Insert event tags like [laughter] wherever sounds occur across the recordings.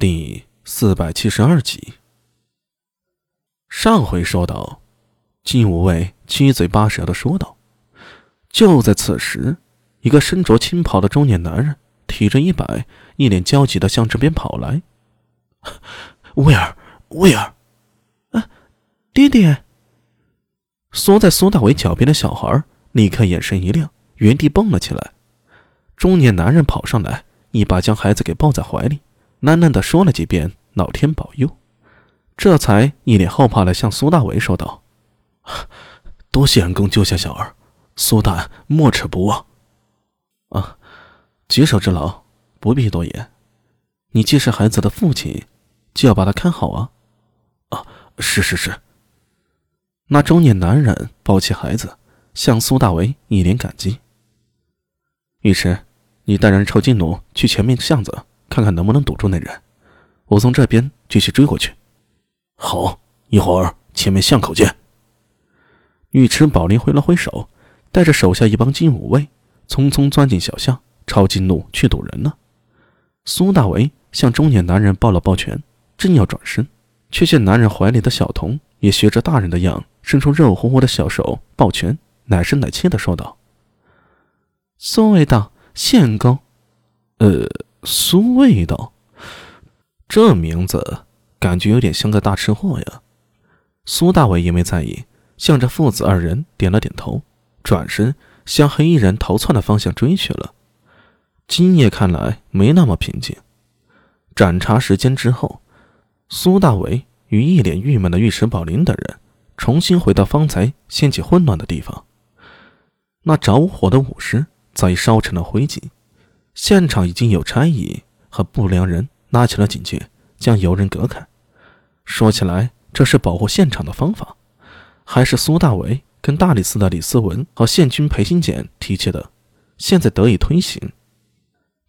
第四百七十二集。上回说到，金无畏七嘴八舌的说道：“就在此时，一个身着青袍的中年男人提着衣摆，一脸焦急的向这边跑来。[laughs] 威尔，威尔，啊，爹爹！”缩在苏大伟脚边的小孩立刻眼神一亮，原地蹦了起来。中年男人跑上来，一把将孩子给抱在怀里。喃喃地说了几遍“老天保佑”，这才一脸后怕地向苏大为说道：“ [laughs] 多谢恩公救下小儿，苏大人莫齿不忘。”啊，举手之劳，不必多言。你既是孩子的父亲，就要把他看好啊！啊，是是是。那中年男人抱起孩子，向苏大为一脸感激。尉迟，你带人抽金弩去前面巷子。看看能不能堵住那人，我从这边继续追过去。好，一会儿前面巷口见。尉迟宝林挥了挥手，带着手下一帮金武卫，匆匆钻进小巷，抄近路去堵人呢。苏大为向中年男人抱了抱拳，正要转身，却见男人怀里的小童也学着大人的样，伸出肉乎乎的小手抱拳，奶声奶气的说道：“苏卫道，献公，呃。”苏味道，这名字感觉有点像个大吃货呀。苏大伟也没在意，向着父子二人点了点头，转身向黑衣人逃窜的方向追去了。今夜看来没那么平静。盏茶时间之后，苏大伟与一脸郁闷的尉迟宝林等人重新回到方才掀起混乱的地方。那着火的武尸早已烧成了灰烬。现场已经有差役和不良人拉起了警戒，将游人隔开。说起来，这是保护现场的方法，还是苏大为跟大理寺的李思文和县军裴新简提起的，现在得以推行。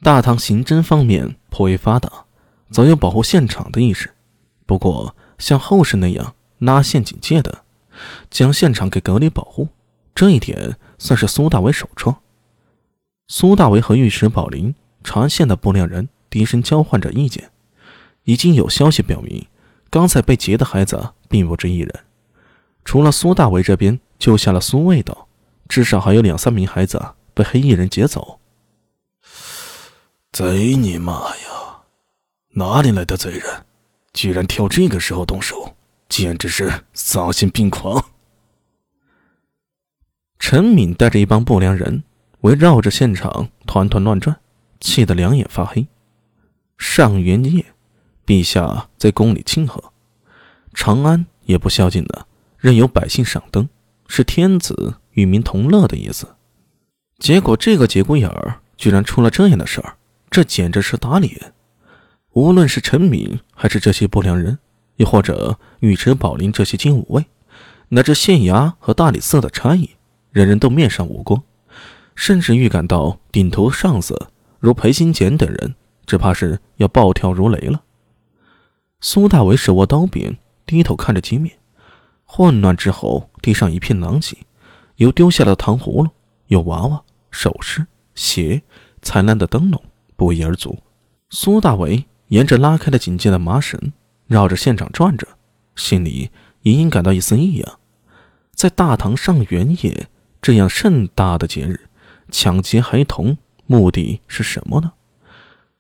大唐刑侦方面颇为发达，早有保护现场的意识。不过，像后世那样拉线警戒的，将现场给隔离保护，这一点算是苏大为首创。苏大为和尉迟宝林查县的不良人低声交换着意见，已经有消息表明，刚才被劫的孩子并不止一人。除了苏大为这边救下了苏味道，至少还有两三名孩子被黑衣人劫走。贼你妈呀！哪里来的贼人，居然挑这个时候动手，简直是丧心病狂！陈敏带着一帮不良人。围绕着现场团团乱转，气得两眼发黑。上元夜，陛下在宫里庆贺，长安也不宵禁的，任由百姓赏灯，是天子与民同乐的意思。结果这个节骨眼儿居然出了这样的事儿，这简直是打脸！无论是陈敏，还是这些不良人，又或者尉迟宝林这些金武卫，乃至县衙和大理寺的差役，人人都面上无光。甚至预感到顶头上司如裴新简等人，只怕是要暴跳如雷了。苏大为手握刀柄，低头看着机面，混乱之后，地上一片狼藉，有丢下的糖葫芦，有娃娃、首饰、鞋、灿烂的灯笼，不一而足。苏大为沿着拉开的警戒的麻绳，绕着现场转着，心里隐隐感到一丝异样。在大唐上元夜这样盛大的节日。抢劫孩童，目的是什么呢？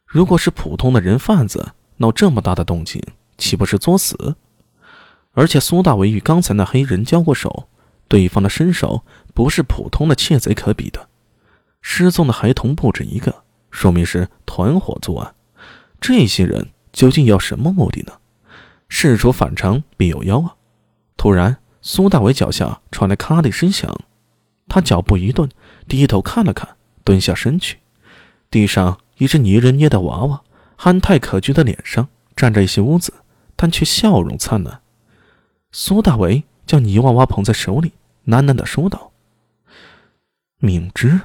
如果是普通的人贩子，闹这么大的动静，岂不是作死？而且苏大为与刚才那黑人交过手，对方的身手不是普通的窃贼可比的。失踪的孩童不止一个，说明是团伙作案。这些人究竟要什么目的呢？事出反常必有妖啊！突然，苏大为脚下传来咔的一声响，他脚步一顿。低头看了看，蹲下身去，地上一只泥人捏的娃娃，憨态可掬的脸上站着一些污渍，但却笑容灿烂。苏大为将泥娃娃捧在手里，喃喃地说道：“敏之。”